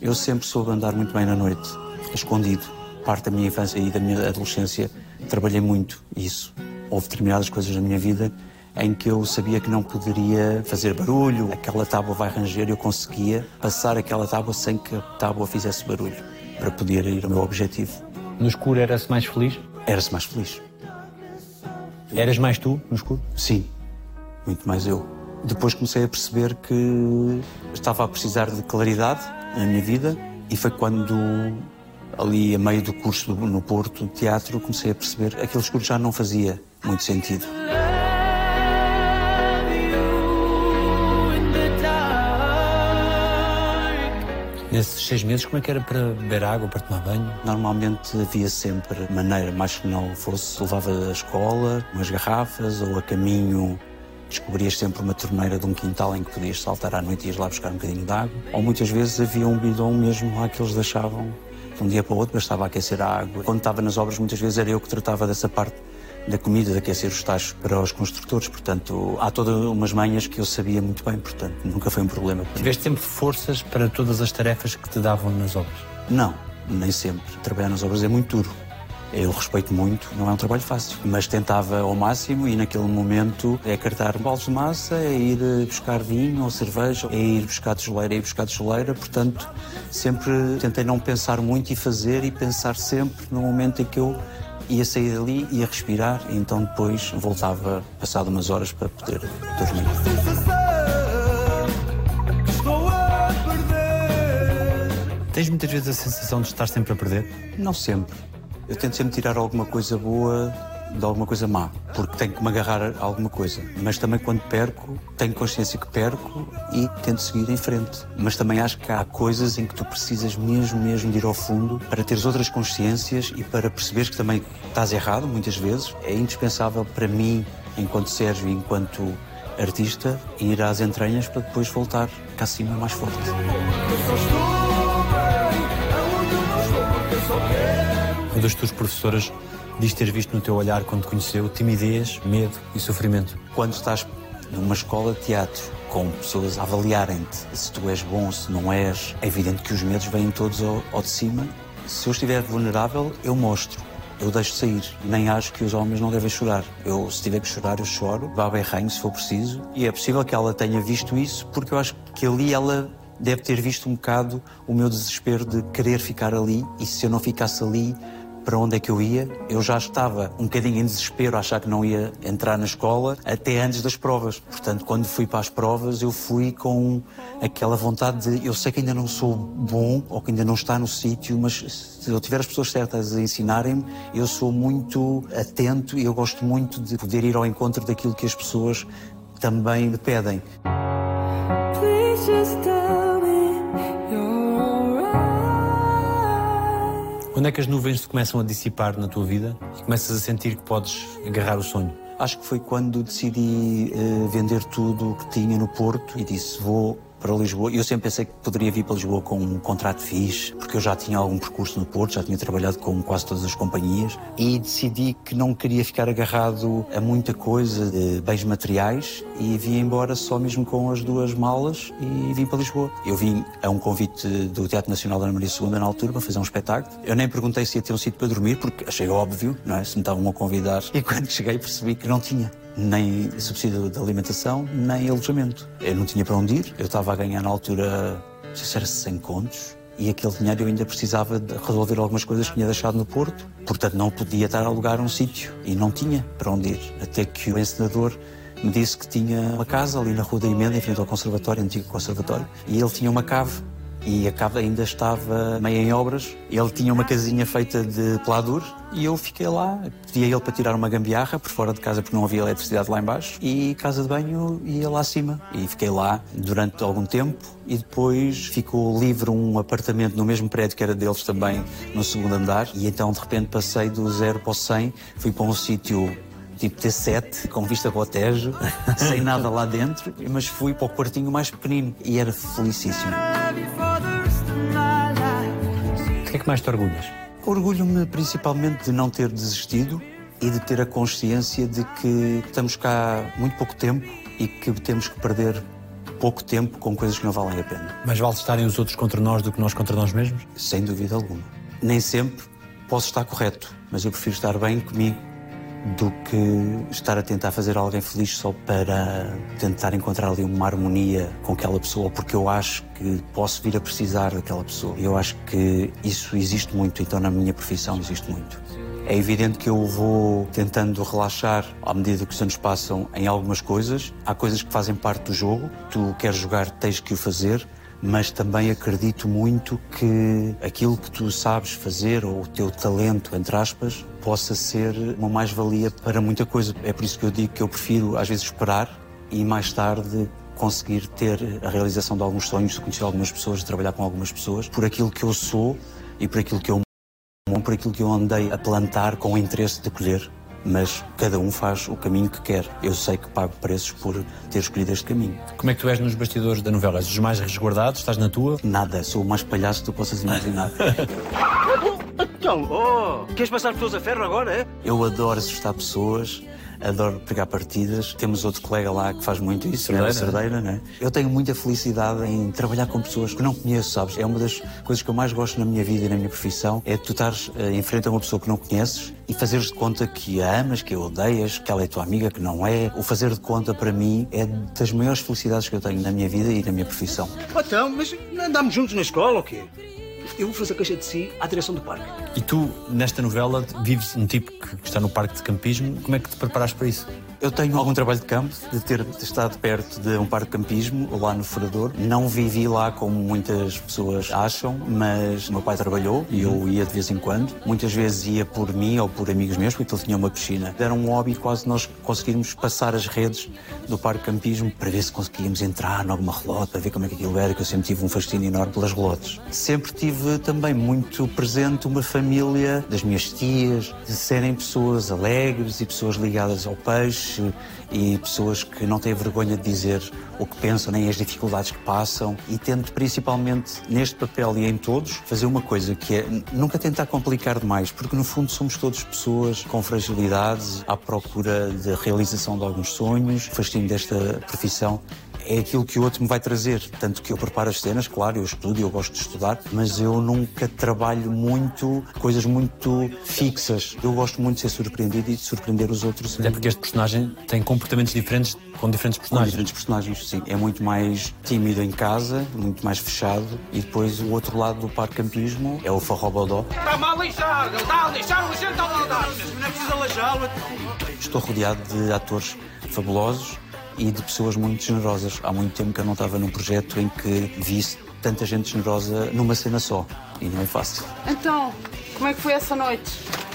Eu sempre soube andar muito bem na noite, escondido. Parte da minha infância e da minha adolescência trabalhei muito isso. Houve determinadas coisas na minha vida em que eu sabia que não poderia fazer barulho, aquela tábua vai ranger, eu conseguia passar aquela tábua sem que a tábua fizesse barulho, para poder ir ao meu objetivo. No escuro era-se mais feliz? Era-se mais feliz. Eras mais tu no escuro? Sim, muito mais eu. Depois comecei a perceber que estava a precisar de claridade na minha vida e foi quando ali a meio do curso no Porto de teatro comecei a perceber que aquele escuro já não fazia muito sentido. Nesses seis meses, como é que era para beber água, para tomar banho? Normalmente havia sempre maneira, mais que não fosse, levava a escola, umas garrafas ou a caminho descobrias sempre uma torneira de um quintal em que podias saltar à noite e ias lá buscar um bocadinho de água. Ou muitas vezes havia um bidão mesmo lá que eles deixavam de um dia para o outro, bastava aquecer a água. Quando estava nas obras, muitas vezes era eu que tratava dessa parte da comida, de aquecer os tachos para os construtores. Portanto, há todas umas manhas que eu sabia muito bem, portanto, nunca foi um problema. Tiveste sempre forças para todas as tarefas que te davam nas obras? Não, nem sempre. Trabalhar nas obras é muito duro. Eu respeito muito, não é um trabalho fácil, mas tentava ao máximo e naquele momento é cartar baldes de massa, é ir buscar vinho ou cerveja, é ir buscar tijoleira, é ir buscar tijoleira, portanto sempre tentei não pensar muito e fazer e pensar sempre no momento em que eu ia sair dali, ia respirar e então depois voltava passado umas horas para poder dormir. Tens muitas vezes a sensação de estar sempre a perder? Não sempre. Eu tento sempre tirar alguma coisa boa de alguma coisa má, porque tenho que me agarrar a alguma coisa. Mas também quando perco, tenho consciência que perco e tento seguir em frente. Mas também acho que há coisas em que tu precisas mesmo, mesmo de ir ao fundo para teres outras consciências e para perceberes que também estás errado muitas vezes. É indispensável para mim, enquanto Sérgio e enquanto artista, ir às entranhas para depois voltar cá acima mais forte. Uma das tuas professoras diz ter visto no teu olhar quando te conheceu timidez, medo e sofrimento. Quando estás numa escola de teatro com pessoas a avaliarem-te se tu és bom, se não és, é evidente que os medos vêm todos ao, ao de cima. Se eu estiver vulnerável, eu mostro. Eu deixo sair. Nem acho que os homens não devem chorar. Eu, se tiver que chorar, eu choro. Vá bem ranho, se for preciso. E é possível que ela tenha visto isso, porque eu acho que ali ela deve ter visto um bocado o meu desespero de querer ficar ali. E se eu não ficasse ali, para onde é que eu ia. Eu já estava um bocadinho em desespero, a achar que não ia entrar na escola até antes das provas. Portanto, quando fui para as provas, eu fui com aquela vontade de eu sei que ainda não sou bom ou que ainda não está no sítio, mas se eu tiver as pessoas certas a ensinarem-me, eu sou muito atento e eu gosto muito de poder ir ao encontro daquilo que as pessoas também me pedem. Quando é que as nuvens se começam a dissipar na tua vida e começas a sentir que podes agarrar o sonho? Acho que foi quando decidi uh, vender tudo o que tinha no Porto e disse: vou para Lisboa. Eu sempre pensei que poderia vir para Lisboa com um contrato fixe, porque eu já tinha algum percurso no Porto, já tinha trabalhado com quase todas as companhias e decidi que não queria ficar agarrado a muita coisa de bens materiais e vim embora só mesmo com as duas malas e vim para Lisboa. Eu vim a um convite do Teatro Nacional da Ana Maria II na altura para fazer um espetáculo. Eu nem perguntei se ia ter um sítio para dormir, porque achei óbvio, não é? Se me estavam a convidar. E quando cheguei percebi que não tinha nem subsídio de alimentação, nem alojamento. Eu não tinha para onde ir, eu estava a ganhar na altura, não sei se era 100 contos, e aquele dinheiro eu ainda precisava de resolver algumas coisas que tinha deixado no Porto, portanto não podia estar a alugar um sítio e não tinha para onde ir. Até que o encenador me disse que tinha uma casa ali na Rua da Emenda, em frente ao conservatório, antigo conservatório, e ele tinha uma cave e a cave ainda estava meio em obras. Ele tinha uma casinha feita de pladur e eu fiquei lá. Pedi a ele para tirar uma gambiarra por fora de casa porque não havia eletricidade lá embaixo e casa de banho ia lá acima. E fiquei lá durante algum tempo e depois ficou livre um apartamento no mesmo prédio que era deles também no segundo andar e então de repente passei do zero para o 100, fui para um sítio tipo T7, com vista para o Tejo, sem nada lá dentro, mas fui para o quartinho mais pequenino e era felicíssimo. Mais te orgulhas? Orgulho-me principalmente de não ter desistido e de ter a consciência de que estamos cá muito pouco tempo e que temos que perder pouco tempo com coisas que não valem a pena. Mais vale estarem os outros contra nós do que nós contra nós mesmos? Sem dúvida alguma. Nem sempre posso estar correto, mas eu prefiro estar bem comigo do que estar a tentar fazer alguém feliz só para tentar encontrar ali uma harmonia com aquela pessoa, porque eu acho que posso vir a precisar daquela pessoa. Eu acho que isso existe muito, então na minha profissão existe muito. É evidente que eu vou tentando relaxar à medida que os anos passam em algumas coisas. Há coisas que fazem parte do jogo. Tu queres jogar, tens que o fazer mas também acredito muito que aquilo que tu sabes fazer, ou o teu talento, entre aspas, possa ser uma mais-valia para muita coisa. É por isso que eu digo que eu prefiro, às vezes, esperar e mais tarde conseguir ter a realização de alguns sonhos, de conhecer algumas pessoas, de trabalhar com algumas pessoas, por aquilo que eu sou e por aquilo que eu por aquilo que eu andei a plantar com o interesse de colher mas cada um faz o caminho que quer. Eu sei que pago preços por ter escolhido este caminho. Como é que tu és nos bastidores da novela? És os mais resguardados? Estás na tua? Nada, sou o mais palhaço que tu possas imaginar. Então, oh, queres passar pessoas a ferro agora, é? Eu adoro assustar pessoas, adoro pegar partidas. Temos outro colega lá que faz muito isso, Cerdeira, Cerdeira né? Eu tenho muita felicidade em trabalhar com pessoas que não conheço, sabes? É uma das coisas que eu mais gosto na minha vida e na minha profissão, é tu estares uh, em frente a uma pessoa que não conheces e fazeres de conta que a amas, que a odeias, que ela é tua amiga, que não é. O fazer de conta, para mim, é das maiores felicidades que eu tenho na minha vida e na minha profissão. Então, mas não andamos juntos na escola ou quê? eu vou fazer queixa de si à direção do parque. E tu, nesta novela, vives um tipo que está no parque de campismo. Como é que te preparaste para isso? Eu tenho algum trabalho de campo, de ter estado perto de um parque de campismo, lá no Furador. Não vivi lá como muitas pessoas acham, mas meu pai trabalhou e eu ia de vez em quando. Muitas vezes ia por mim ou por amigos meus, porque ele tinha uma piscina. Era um hobby quase nós conseguirmos passar as redes do parque de campismo para ver se conseguíamos entrar em alguma relota, para ver como é que aquilo era, que eu sempre tive um fascínio enorme pelas relotes. Sempre tive também muito presente uma família das minhas tias, de serem pessoas alegres e pessoas ligadas ao peixe e pessoas que não têm vergonha de dizer o que pensam nem as dificuldades que passam. E tento principalmente neste papel e em todos fazer uma coisa que é nunca tentar complicar demais, porque no fundo somos todos pessoas com fragilidades à procura de realização de alguns sonhos, fascínio desta profissão é aquilo que o outro me vai trazer. Tanto que eu preparo as cenas, claro, eu estudo, eu gosto de estudar, mas eu nunca trabalho muito coisas muito fixas. Eu gosto muito de ser surpreendido e de surpreender os outros. Até porque este personagem tem comportamentos diferentes com diferentes personagens. Com diferentes personagens, sim. É muito mais tímido em casa, muito mais fechado. E depois o outro lado do parque campismo é o forrobodó. Está-me a lixar, ele está a lixar, o lixar está a lixar. Não é preciso lixá-lo. Estou rodeado de atores fabulosos e de pessoas muito generosas. Há muito tempo que eu não estava num projeto em que visse tanta gente generosa numa cena só. E não é fácil. Então, como é que foi essa noite?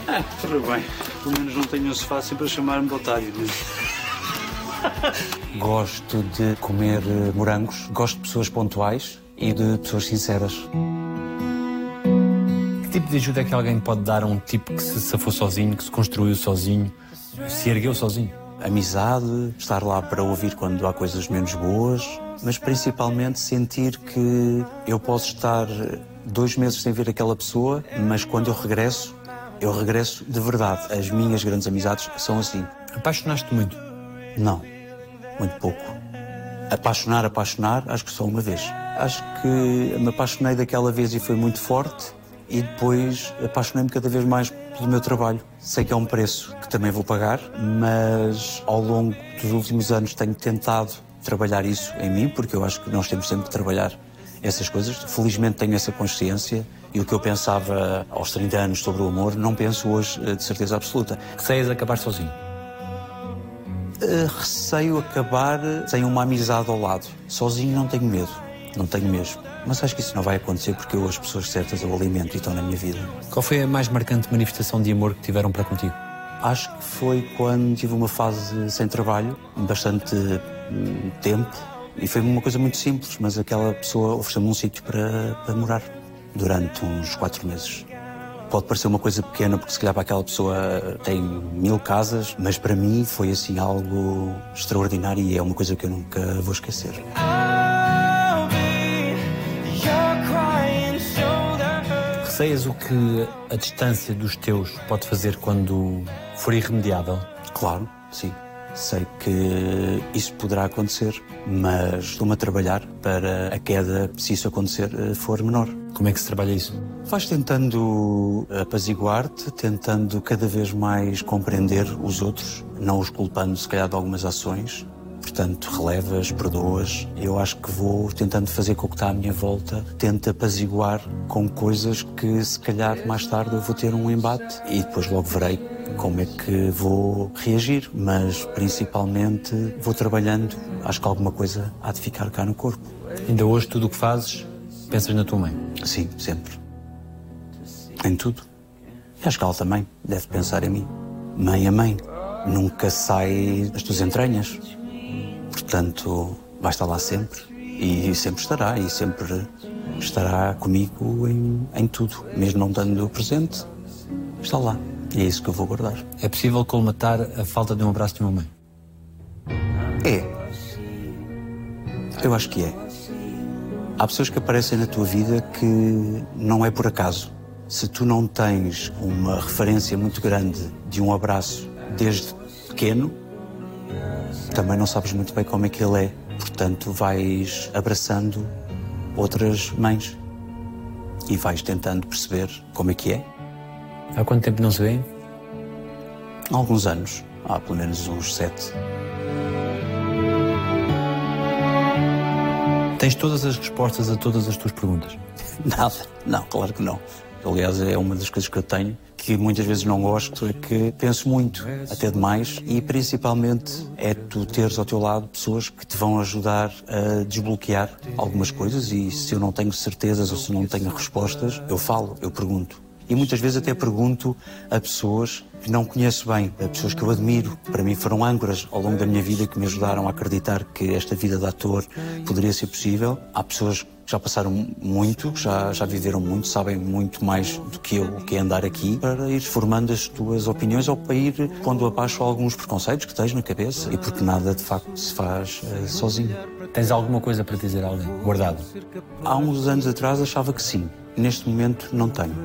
Ah, tudo bem. Pelo menos não tenho um sofá sempre a chamar-me de otário. gosto de comer eh, morangos, gosto de pessoas pontuais e de pessoas sinceras. Que tipo de ajuda é que alguém pode dar a um tipo que se safou sozinho, que se construiu sozinho, se ergueu sozinho? Amizade, estar lá para ouvir quando há coisas menos boas, mas principalmente sentir que eu posso estar dois meses sem ver aquela pessoa, mas quando eu regresso, eu regresso de verdade. As minhas grandes amizades são assim. Apaixonaste muito? Não, muito pouco. Apaixonar, apaixonar, acho que só uma vez. Acho que me apaixonei daquela vez e foi muito forte e depois apaixonei-me cada vez mais pelo meu trabalho. Sei que é um preço que também vou pagar, mas ao longo dos últimos anos tenho tentado trabalhar isso em mim, porque eu acho que nós temos sempre que trabalhar essas coisas. Felizmente tenho essa consciência e o que eu pensava aos 30 anos sobre o amor, não penso hoje eh, de certeza absoluta. Receias acabar sozinho? Uh, receio acabar sem uma amizade ao lado. Sozinho não tenho medo, não tenho mesmo. Mas acho que isso não vai acontecer porque eu, as pessoas certas eu alimento e estão na minha vida. Qual foi a mais marcante manifestação de amor que tiveram para contigo? Acho que foi quando tive uma fase sem trabalho, bastante hum, tempo, e foi uma coisa muito simples, mas aquela pessoa ofereceu-me um sítio para, para morar durante uns quatro meses. Pode parecer uma coisa pequena, porque se calhar para aquela pessoa tem mil casas, mas para mim foi assim algo extraordinário e é uma coisa que eu nunca vou esquecer. Receias o que a distância dos teus pode fazer quando for irremediável? Claro, sim. Sei que isso poderá acontecer, mas estou-me a trabalhar para a queda, se isso acontecer, eh, for menor. Como é que se trabalha isso? Vais tentando apaziguar-te, tentando cada vez mais compreender os outros, não os culpando, se calhar, de algumas ações. Portanto, relevas, perdoas. Eu acho que vou tentando fazer com o que está à minha volta, tento apaziguar com coisas que, se calhar, mais tarde eu vou ter um embate e depois logo verei como é que vou reagir, mas principalmente vou trabalhando. Acho que alguma coisa há de ficar cá no corpo. Ainda hoje, tudo o que fazes, pensas na tua mãe? Sim, sempre. Em tudo. E acho que ela também deve pensar em mim. Mãe a mãe. Nunca sai das tuas entranhas. Portanto, vai estar lá sempre. E sempre estará. E sempre estará comigo em, em tudo. Mesmo não dando presente, está lá. E é isso que eu vou guardar. É possível colmatar a falta de um abraço de uma mãe? É. Eu acho que é. Há pessoas que aparecem na tua vida que não é por acaso. Se tu não tens uma referência muito grande de um abraço desde pequeno, também não sabes muito bem como é que ele é. Portanto, vais abraçando outras mães e vais tentando perceber como é que é Há quanto tempo não se vê? Há alguns anos. Há pelo menos uns sete. Tens todas as respostas a todas as tuas perguntas? Nada. Não, claro que não. Aliás, é uma das coisas que eu tenho que muitas vezes não gosto, é que penso muito, até demais, e principalmente é tu teres ao teu lado pessoas que te vão ajudar a desbloquear algumas coisas e se eu não tenho certezas ou se não tenho respostas, eu falo, eu pergunto. E muitas vezes até pergunto a pessoas que não conheço bem, a pessoas que eu admiro. Para mim foram âncoras ao longo da minha vida que me ajudaram a acreditar que esta vida de ator poderia ser possível. Há pessoas já passaram muito, já, já viveram muito, sabem muito mais do que eu o que é andar aqui, para ir formando as tuas opiniões ou para ir pondo abaixo alguns preconceitos que tens na cabeça e porque nada de facto se faz uh, sozinho. Tens alguma coisa para dizer a alguém, guardado? Há uns anos atrás achava que sim. Neste momento não tenho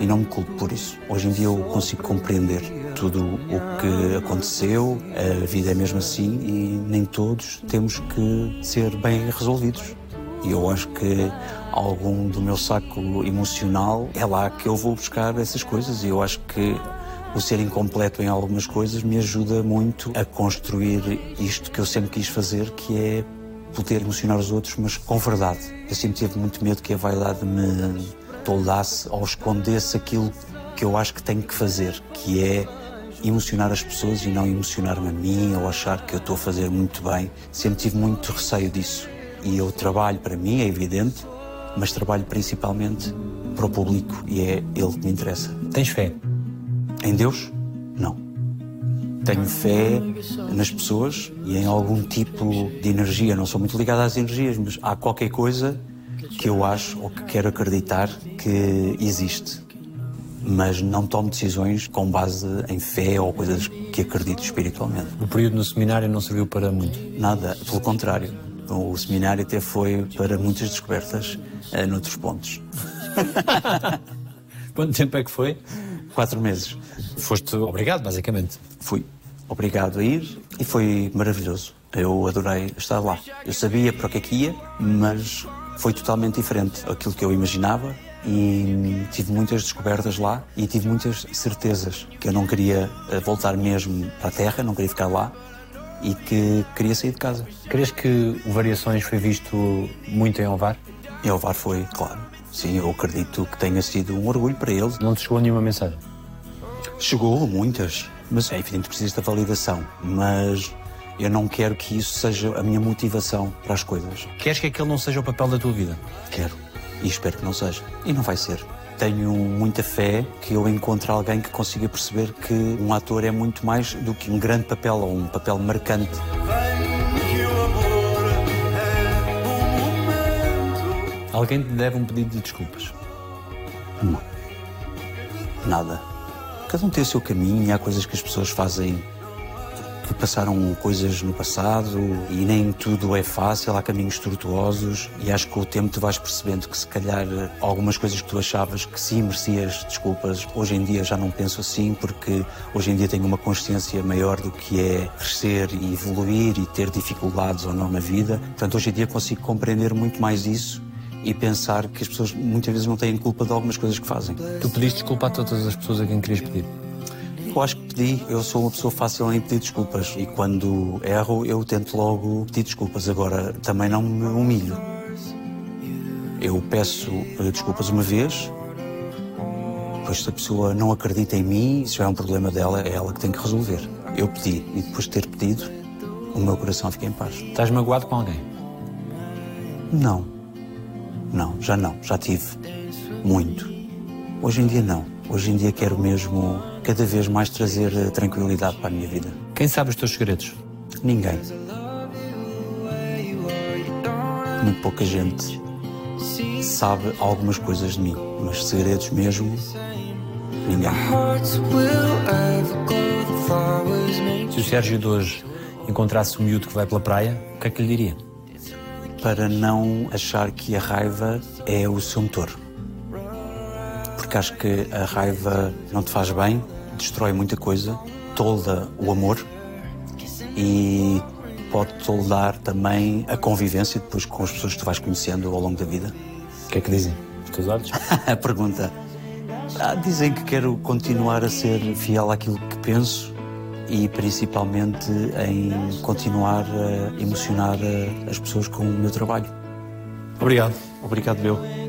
e não me culpo por isso. Hoje em dia eu consigo compreender tudo o que aconteceu, a vida é mesmo assim e nem todos temos que ser bem resolvidos. E eu acho que algum do meu saco emocional é lá que eu vou buscar essas coisas e eu acho que o ser incompleto em algumas coisas me ajuda muito a construir isto que eu sempre quis fazer, que é poder emocionar os outros, mas com verdade. Eu sempre tive muito medo que a vaidade me toldasse ou escondesse aquilo que eu acho que tenho que fazer, que é emocionar as pessoas e não emocionar-me a mim ou achar que eu estou a fazer muito bem. Sempre tive muito receio disso. E eu trabalho para mim, é evidente, mas trabalho principalmente para o público e é ele que me interessa. Tens fé? Em Deus? Não. Tenho fé nas pessoas e em algum tipo de energia. Não sou muito ligado às energias, mas há qualquer coisa que eu acho ou que quero acreditar que existe. Mas não tomo decisões com base em fé ou coisas que acredito espiritualmente. O período no seminário não serviu para muito? Nada, pelo contrário. O seminário até foi para muitas descobertas uh, noutros pontos. Quanto tempo é que foi? Quatro meses. Foste obrigado, basicamente. Fui obrigado a ir e foi maravilhoso. Eu adorei estar lá. Eu sabia para o que é que ia, mas foi totalmente diferente. Aquilo que eu imaginava e tive muitas descobertas lá e tive muitas certezas que eu não queria eh, voltar mesmo para a Terra, não queria ficar lá e que queria sair de casa. Crees que o Variações foi visto muito em Ovar? Em Ovar foi, claro. Sim, eu acredito que tenha sido um orgulho para eles. Não te chegou nenhuma mensagem? Chegou muitas, mas é evidente que precisa da validação. Mas eu não quero que isso seja a minha motivação para as coisas. Queres que aquele não seja o papel da tua vida? Quero. E espero que não seja. E não vai ser. Tenho muita fé que eu encontre alguém que consiga perceber que um ator é muito mais do que um grande papel ou um papel marcante. Alguém te deve um pedido de desculpas? Não. Nada. Cada um tem o seu caminho, há coisas que as pessoas fazem que passaram coisas no passado e nem tudo é fácil, há caminhos tortuosos e acho que com o tempo tu vais percebendo que se calhar algumas coisas que tu achavas que sim merecias desculpas, hoje em dia já não penso assim porque hoje em dia tenho uma consciência maior do que é crescer e evoluir e ter dificuldades ou não na vida. Portanto, hoje em dia consigo compreender muito mais isso e pensar que as pessoas muitas vezes não têm culpa de algumas coisas que fazem. Tu pediste desculpa a todas as pessoas a quem querias pedir? Eu acho que pedi, eu sou uma pessoa fácil em pedir desculpas e quando erro eu tento logo pedir desculpas. Agora também não me humilho. Eu peço eh, desculpas uma vez, depois se a pessoa não acredita em mim, isso é um problema dela, é ela que tem que resolver. Eu pedi e depois de ter pedido, o meu coração fica em paz. Estás magoado com alguém? Não. Não, já não, já tive. Muito. Hoje em dia não. Hoje em dia quero mesmo cada vez mais trazer eh, tranquilidade para a minha vida. Quem sabe os teus segredos? Ninguém. Muito pouca gente sabe algumas coisas de mim, mas segredos mesmo, ninguém. Se o Sérgio de hoje encontrasse um miúdo que vai pela praia, o que é que lhe diria? Para não achar que a raiva é o seu motor porque acho que a raiva não te faz bem, destrói muita coisa, tolda o amor e pode toldar também a convivência depois com as pessoas que tu vais conhecendo ao longo da vida. O que é que dizem os teus olhos? a pergunta. Ah, dizem que quero continuar a ser fiel àquilo que penso e principalmente em continuar a emocionar as pessoas com o meu trabalho. Obrigado. Obrigado, meu.